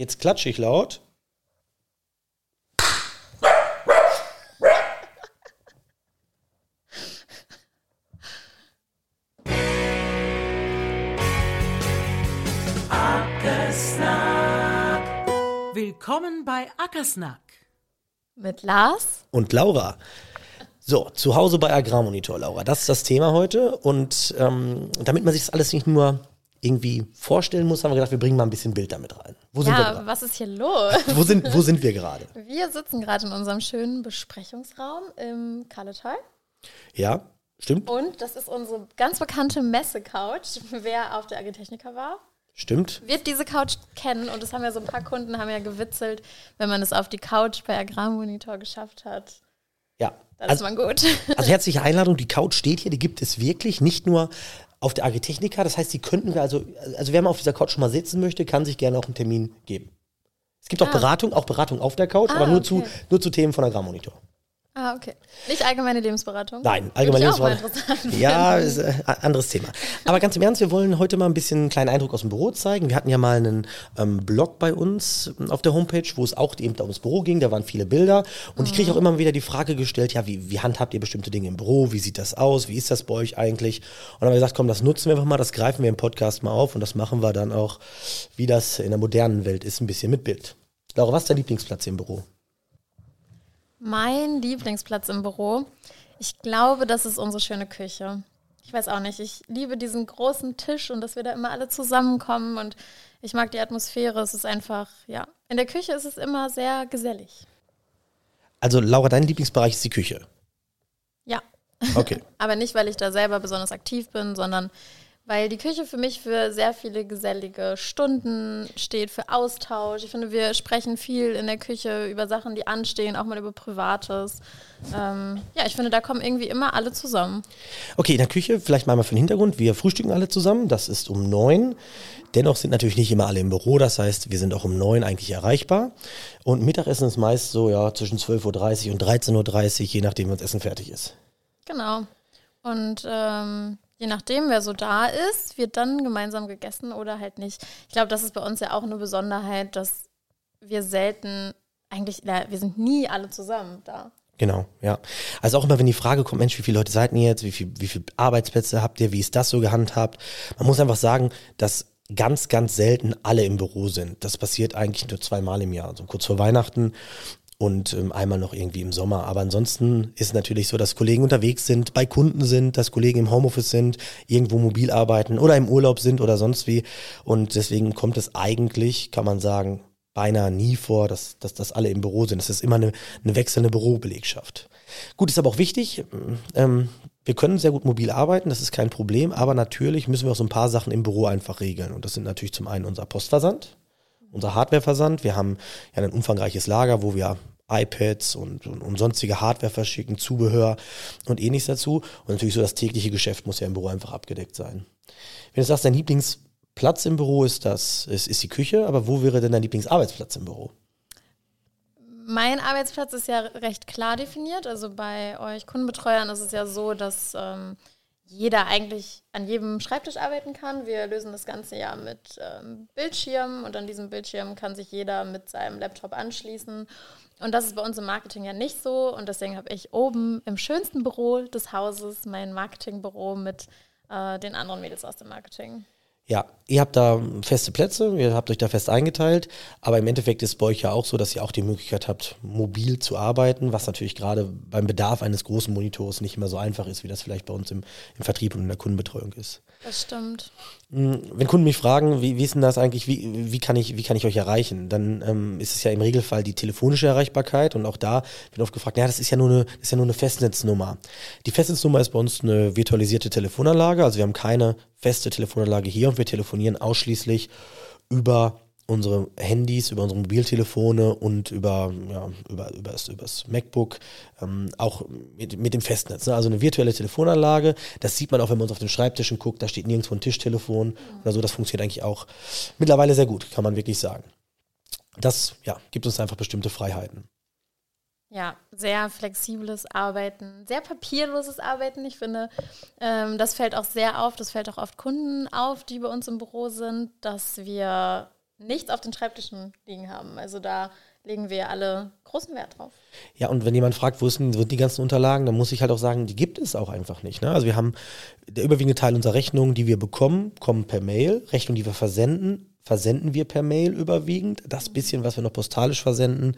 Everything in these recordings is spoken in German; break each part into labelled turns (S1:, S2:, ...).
S1: Jetzt klatsche ich laut.
S2: Willkommen bei Ackersnack.
S3: Mit Lars.
S1: Und Laura. So, zu Hause bei Agrarmonitor, Laura. Das ist das Thema heute. Und ähm, damit man sich das alles nicht nur irgendwie vorstellen muss, haben wir gedacht, wir bringen mal ein bisschen Bild damit rein.
S3: Wo sind ja, wir gerade? was ist hier los?
S1: wo, sind, wo sind wir gerade?
S3: Wir sitzen gerade in unserem schönen Besprechungsraum im Kalletal.
S1: Ja, stimmt.
S3: Und das ist unsere ganz bekannte Messe-Couch. Wer auf der Agritechnica war,
S1: Stimmt.
S3: Wird diese Couch kennen und das haben ja so ein paar Kunden haben ja gewitzelt, wenn man es auf die Couch bei Agrarmonitor geschafft hat.
S1: Ja.
S3: Dann also, ist man gut.
S1: Also herzliche Einladung, die Couch steht hier, die gibt es wirklich, nicht nur auf der Agritechnica. Das heißt, die könnten wir also, also wer mal auf dieser Couch schon mal sitzen möchte, kann sich gerne auch einen Termin geben. Es gibt auch ah. Beratung, auch Beratung auf der Couch, ah, aber nur, okay. zu, nur zu Themen von Agrarmonitor.
S3: Ah, okay. Nicht allgemeine Lebensberatung?
S1: Nein, allgemeine Lebensberatung. Ja, ist ein äh, anderes Thema. Aber ganz im Ernst, wir wollen heute mal ein bisschen einen kleinen Eindruck aus dem Büro zeigen. Wir hatten ja mal einen ähm, Blog bei uns ähm, auf der Homepage, wo es auch eben ums Büro ging. Da waren viele Bilder. Und mhm. ich kriege auch immer wieder die Frage gestellt, ja, wie, wie handhabt ihr bestimmte Dinge im Büro? Wie sieht das aus? Wie ist das bei euch eigentlich? Und dann haben wir gesagt, komm, das nutzen wir einfach mal, das greifen wir im Podcast mal auf und das machen wir dann auch, wie das in der modernen Welt ist, ein bisschen mit Bild. Laura, was ist dein Lieblingsplatz im Büro?
S3: Mein Lieblingsplatz im Büro, ich glaube, das ist unsere schöne Küche. Ich weiß auch nicht, ich liebe diesen großen Tisch und dass wir da immer alle zusammenkommen und ich mag die Atmosphäre. Es ist einfach, ja, in der Küche ist es immer sehr gesellig.
S1: Also Laura, dein Lieblingsbereich ist die Küche.
S3: Ja.
S1: Okay.
S3: Aber nicht, weil ich da selber besonders aktiv bin, sondern weil die Küche für mich für sehr viele gesellige Stunden steht, für Austausch. Ich finde, wir sprechen viel in der Küche über Sachen, die anstehen, auch mal über Privates. Ähm, ja, ich finde, da kommen irgendwie immer alle zusammen.
S1: Okay, in der Küche, vielleicht mal für den Hintergrund. Wir frühstücken alle zusammen. Das ist um neun. Dennoch sind natürlich nicht immer alle im Büro. Das heißt, wir sind auch um neun eigentlich erreichbar. Und Mittagessen ist meist so ja zwischen 12.30 Uhr und 13.30 Uhr, je nachdem, wann das Essen fertig ist.
S3: Genau. Und ähm, je nachdem, wer so da ist, wird dann gemeinsam gegessen oder halt nicht. Ich glaube, das ist bei uns ja auch eine Besonderheit, dass wir selten, eigentlich, wir sind nie alle zusammen da.
S1: Genau, ja. Also auch immer, wenn die Frage kommt, Mensch, wie viele Leute seid ihr jetzt? Wie, viel, wie viele Arbeitsplätze habt ihr? Wie ist das so gehandhabt? Man muss einfach sagen, dass ganz, ganz selten alle im Büro sind. Das passiert eigentlich nur zweimal im Jahr, also kurz vor Weihnachten und ähm, einmal noch irgendwie im Sommer. Aber ansonsten ist es natürlich so, dass Kollegen unterwegs sind, bei Kunden sind, dass Kollegen im Homeoffice sind, irgendwo mobil arbeiten oder im Urlaub sind oder sonst wie. Und deswegen kommt es eigentlich, kann man sagen, beinahe nie vor, dass, dass, dass alle im Büro sind. Es ist immer eine, eine wechselnde Bürobelegschaft. Gut, ist aber auch wichtig, ähm, wir können sehr gut mobil arbeiten, das ist kein Problem, aber natürlich müssen wir auch so ein paar Sachen im Büro einfach regeln. Und das sind natürlich zum einen unser Postversand, unser Hardwareversand. Wir haben ja ein umfangreiches Lager, wo wir iPads und, und, und, sonstige Hardware verschicken, Zubehör und ähnliches dazu. Und natürlich so das tägliche Geschäft muss ja im Büro einfach abgedeckt sein. Wenn du sagst, dein Lieblingsplatz im Büro ist das, ist, ist die Küche, aber wo wäre denn dein Lieblingsarbeitsplatz im Büro?
S3: Mein Arbeitsplatz ist ja recht klar definiert. Also bei euch Kundenbetreuern ist es ja so, dass ähm, jeder eigentlich an jedem Schreibtisch arbeiten kann. Wir lösen das Ganze ja mit ähm, Bildschirmen und an diesem Bildschirm kann sich jeder mit seinem Laptop anschließen und das ist bei uns im Marketing ja nicht so. Und deswegen habe ich oben im schönsten Büro des Hauses mein Marketingbüro mit äh, den anderen Mädels aus dem Marketing.
S1: Ja, ihr habt da feste Plätze, ihr habt euch da fest eingeteilt, aber im Endeffekt ist es bei euch ja auch so, dass ihr auch die Möglichkeit habt, mobil zu arbeiten, was natürlich gerade beim Bedarf eines großen Monitors nicht immer so einfach ist, wie das vielleicht bei uns im, im Vertrieb und in der Kundenbetreuung ist.
S3: Das stimmt.
S1: Hm, wenn Kunden mich fragen, wie, wie ist denn das eigentlich, wie, wie, kann, ich, wie kann ich euch erreichen, dann ähm, ist es ja im Regelfall die telefonische Erreichbarkeit und auch da wird oft gefragt, ja, das ist ja nur eine, das ist ja nur eine Festnetznummer. Die Festnetznummer ist bei uns eine virtualisierte Telefonanlage, also wir haben keine feste Telefonanlage hier und wir telefonieren ausschließlich über unsere Handys, über unsere Mobiltelefone und über, ja, über, über, das, über das MacBook, ähm, auch mit, mit dem Festnetz. Ne? Also eine virtuelle Telefonanlage, das sieht man auch, wenn man uns auf den Schreibtischen guckt, da steht nirgendwo ein Tischtelefon mhm. oder so, das funktioniert eigentlich auch mittlerweile sehr gut, kann man wirklich sagen. Das ja, gibt uns einfach bestimmte Freiheiten.
S3: Ja, sehr flexibles Arbeiten, sehr papierloses Arbeiten. Ich finde, ähm, das fällt auch sehr auf, das fällt auch oft Kunden auf, die bei uns im Büro sind, dass wir nichts auf den Schreibtischen liegen haben. Also da legen wir alle großen Wert drauf.
S1: Ja, und wenn jemand fragt, wo sind, die ganzen Unterlagen, dann muss ich halt auch sagen, die gibt es auch einfach nicht. Ne? Also wir haben der überwiegende Teil unserer Rechnungen, die wir bekommen, kommen per Mail. Rechnungen, die wir versenden, versenden wir per Mail überwiegend. Das bisschen, was wir noch postalisch versenden,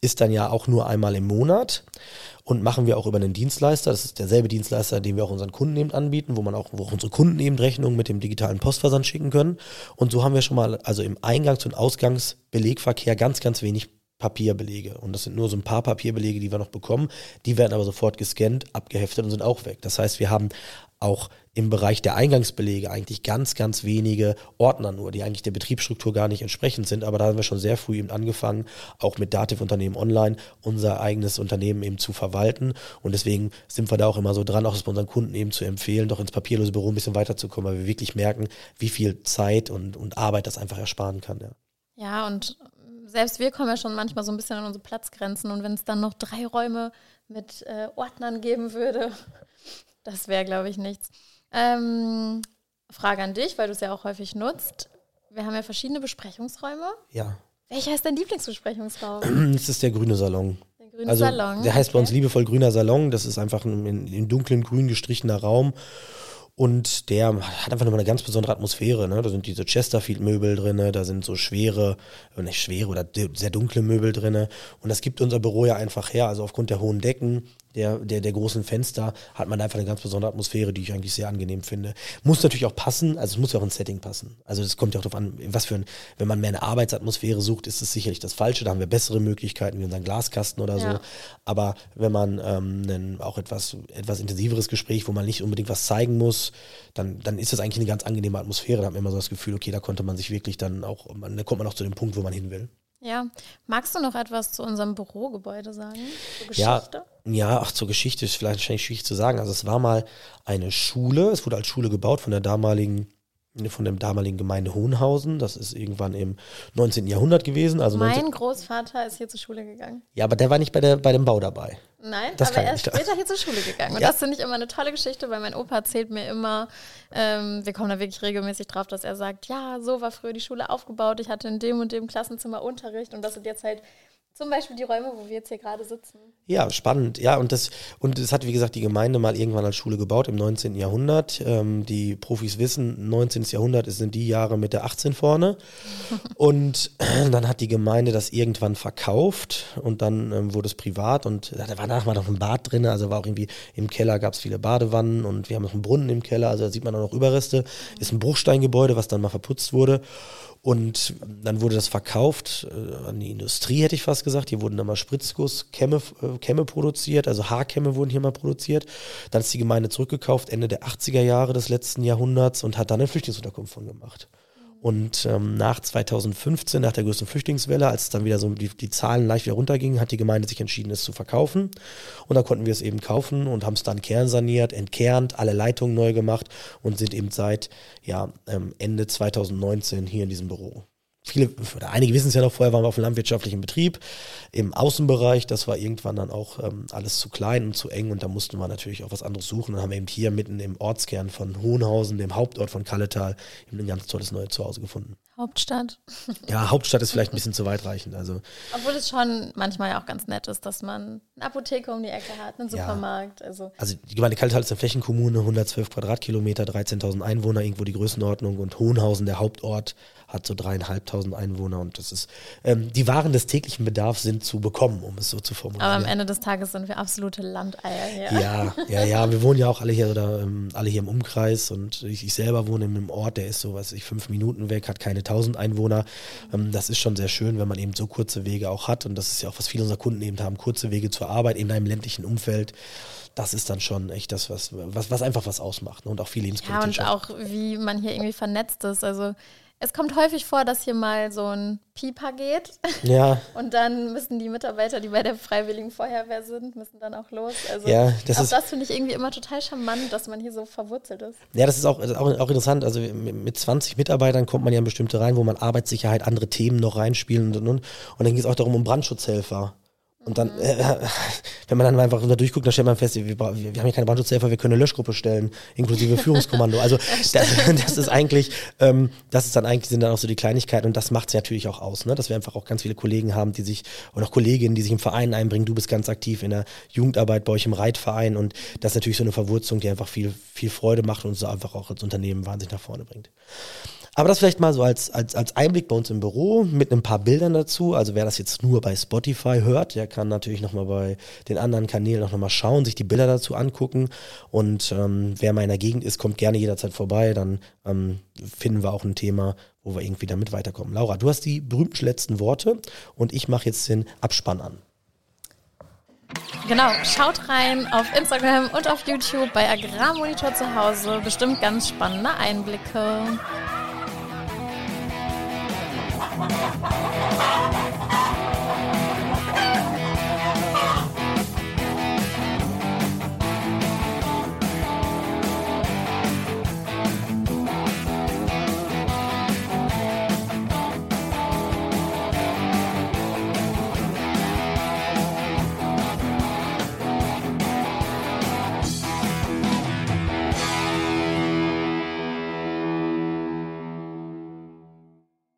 S1: ist dann ja auch nur einmal im Monat und machen wir auch über einen Dienstleister. Das ist derselbe Dienstleister, den wir auch unseren Kunden eben anbieten, wo man auch, wo auch unsere Kunden eben Rechnungen mit dem digitalen Postversand schicken können. Und so haben wir schon mal, also im Eingangs- und Ausgangsbelegverkehr ganz, ganz wenig Papierbelege. Und das sind nur so ein paar Papierbelege, die wir noch bekommen. Die werden aber sofort gescannt, abgeheftet und sind auch weg. Das heißt, wir haben auch im Bereich der Eingangsbelege eigentlich ganz, ganz wenige Ordner nur, die eigentlich der Betriebsstruktur gar nicht entsprechend sind. Aber da haben wir schon sehr früh eben angefangen, auch mit Dativ-Unternehmen online unser eigenes Unternehmen eben zu verwalten. Und deswegen sind wir da auch immer so dran, auch das bei unseren Kunden eben zu empfehlen, doch ins papierlose Büro ein bisschen weiterzukommen, weil wir wirklich merken, wie viel Zeit und, und Arbeit das einfach ersparen kann. Ja.
S3: Ja, und selbst wir kommen ja schon manchmal so ein bisschen an unsere Platzgrenzen. Und wenn es dann noch drei Räume mit äh, Ordnern geben würde, das wäre, glaube ich, nichts. Ähm, Frage an dich, weil du es ja auch häufig nutzt. Wir haben ja verschiedene Besprechungsräume.
S1: Ja.
S3: Welcher ist dein Lieblingsbesprechungsraum?
S1: Das ist der grüne Salon.
S3: Der grüne
S1: Also
S3: Salon.
S1: der heißt bei
S3: okay.
S1: uns liebevoll grüner Salon. Das ist einfach ein in, in dunklen Grün gestrichener Raum. Und der hat einfach nochmal eine ganz besondere Atmosphäre. Ne? Da sind diese Chesterfield-Möbel drin, da sind so schwere, äh, nicht schwere oder sehr dunkle Möbel drin. Und das gibt unser Büro ja einfach her. Also aufgrund der hohen Decken, der, der, der großen Fenster, hat man einfach eine ganz besondere Atmosphäre, die ich eigentlich sehr angenehm finde. Muss natürlich auch passen, also es muss ja auch ins Setting passen. Also es kommt ja auch darauf an, was für ein, wenn man mehr eine Arbeitsatmosphäre sucht, ist es sicherlich das Falsche. Da haben wir bessere Möglichkeiten wie unseren Glaskasten oder so.
S3: Ja.
S1: Aber wenn man ähm, einen, auch etwas, etwas intensiveres Gespräch, wo man nicht unbedingt was zeigen muss, dann, dann ist das eigentlich eine ganz angenehme Atmosphäre. Da hat man immer so das Gefühl, okay, da konnte man sich wirklich dann auch, da kommt man auch zu dem Punkt, wo man hin will.
S3: Ja. Magst du noch etwas zu unserem Bürogebäude sagen? Zur
S1: Ja,
S3: Geschichte?
S1: ja, ach, zur Geschichte ist vielleicht schwierig zu sagen. Also es war mal eine Schule, es wurde als Schule gebaut von der damaligen, von dem damaligen Gemeinde Hohenhausen. Das ist irgendwann im 19. Jahrhundert gewesen. Also 19,
S3: mein Großvater ist hier zur Schule gegangen.
S1: ja, aber der war nicht bei, der, bei dem Bau dabei.
S3: Nein,
S1: Das
S3: aber er ist später hier zur Schule gegangen. Und
S1: Ja.
S3: das finde ich immer eine tolle Geschichte, weil mein Opa erzählt mir immer, ähm, wir kommen da wirklich regelmäßig drauf, dass er sagt, ja, so war früher die Schule aufgebaut, ich hatte in dem und dem Klassenzimmer Unterricht und das sind jetzt halt zum Beispiel die Räume, wo wir jetzt hier gerade sitzen.
S1: Ja, spannend. Ja, und das, und das hat, wie gesagt, die Gemeinde mal irgendwann als Schule gebaut im 19. Jahrhundert. Ähm, die Profis wissen, 19. Jahrhundert ist- sind die Jahre mit der 18 vorne. und dann hat die Gemeinde das irgendwann verkauft und dann ähm, wurde es privat und da war danach mal noch ein Bad drin, also war auch irgendwie im Keller gab es viele Badewannen und wir haben noch einen Brunnen im Keller, also da sieht man auch noch Überreste. Ist ein Bruchsteingebäude, was dann mal verputzt wurde. Und dann wurde das verkauft äh, an die Industrie, hätte ich fast gesagt. Hier wurden dann mal Spritzgusskämme äh, Kämme produziert, also Haarkämme wurden hier mal produziert. Dann ist die Gemeinde zurückgekauft Ende der 80er Jahre des letzten Jahrhunderts und hat dann eine Flüchtlingsunterkunft von gemacht. Und ähm, nach 2015, nach der größten Flüchtlingswelle, als es dann wieder so die, die Zahlen leicht wieder runtergingen, hat die Gemeinde sich entschieden, es zu verkaufen. Und dann konnten wir es eben kaufen und haben es dann kernsaniert, entkernt, alle Leitungen neu gemacht und sind eben seit ja, ähm, Ende 2019 hier in diesem Büro. Viele, oder einige wissen es ja noch, vorher waren wir auf einem landwirtschaftlichen Betrieb im Außenbereich. Das war irgendwann dann auch ähm, alles zu klein und zu eng und da mussten wir natürlich auch was anderes suchen. Dann haben wir eben hier mitten im Ortskern von Hohenhausen, dem Hauptort von Kalletal, eben ein ganz tolles neues Zuhause gefunden.
S3: Hauptstadt.
S1: Ja, Hauptstadt ist vielleicht ein bisschen zu weitreichend. Also
S3: Obwohl es schon manchmal ja auch ganz nett ist, dass man eine Apotheke um die Ecke hat, einen
S1: Ja.
S3: Supermarkt. Also
S1: Also die Gemeinde Kaltal ist eine Flächenkommune, 112 Quadratkilometer, 13.000 Einwohner, irgendwo die Größenordnung und Hohenhausen, der Hauptort, hat so dreieinhalbtausend Einwohner und das ist, ähm, die Waren des täglichen Bedarfs sind zu bekommen, um es so zu formulieren.
S3: aber am Ende des Tages sind wir absolute Landeier hier.
S1: Ja, ja, ja, wir wohnen ja auch alle hier oder ähm, alle hier im Umkreis und ich, ich selber wohne in einem Ort, der ist so, weiß ich, fünf Minuten weg, hat keine 1000 Einwohner. Ähm, das ist schon sehr schön, wenn man eben so kurze Wege auch hat und das ist ja auch, was viele unserer Kunden eben haben, kurze Wege zur Arbeit in einem ländlichen Umfeld. Das ist dann schon echt das, was, was, was einfach was ausmacht ne? und auch viel
S3: Ja,
S1: Lebensqualität
S3: und
S1: schafft.
S3: auch wie man hier irgendwie vernetzt ist. Also es kommt häufig vor, dass hier mal so ein Pieper geht
S1: Ja,
S3: und dann müssen die Mitarbeiter, die bei der Freiwilligen Feuerwehr sind, müssen dann auch los. Also
S1: Ja, das
S3: auch
S1: ist-
S3: das finde ich irgendwie immer total charmant, dass man hier so verwurzelt ist.
S1: Ja, das ist auch, das ist auch, auch interessant. Also mit mit 20 Mitarbeitern kommt man ja in bestimmte rein, wo man Arbeitssicherheit, andere Themen noch reinspielen und und und. Und dann geht es auch darum, um Brandschutzhelfer. Und Und dann, äh, wenn man dann einfach da durchguckt, dann stellt man fest, wir, wir, haben hier keine Brandschutzhelfer, wir können eine Löschgruppe stellen, inklusive Führungskommando. Also das, das ist eigentlich, ähm, das ist dann eigentlich, sind dann auch so die Kleinigkeiten und das macht es natürlich auch aus, ne? dass wir einfach auch ganz viele Kollegen haben, die sich, und auch Kolleginnen, die sich im Verein einbringen. Du bist ganz aktiv in der Jugendarbeit bei euch im Reitverein und das ist natürlich so eine Verwurzung, die einfach viel, viel Freude macht und uns einfach auch als Unternehmen wahnsinnig nach vorne bringt. Aber das vielleicht mal so als, als, als Einblick bei uns im Büro mit ein paar Bildern dazu. Also wer das jetzt nur bei Spotify hört, der kann natürlich nochmal bei den anderen Kanälen auch nochmal schauen, sich die Bilder dazu angucken. Und ähm, wer mal in der Gegend ist, kommt gerne jederzeit vorbei. Dann ähm, finden wir auch ein Thema, wo wir irgendwie damit weiterkommen. Laura, du hast die berühmten letzten Worte und ich mache jetzt den Abspann an.
S3: Genau, schaut rein auf Instagram und auf YouTube bei Agrarmonitor zu Hause. Bestimmt ganz spannende Einblicke.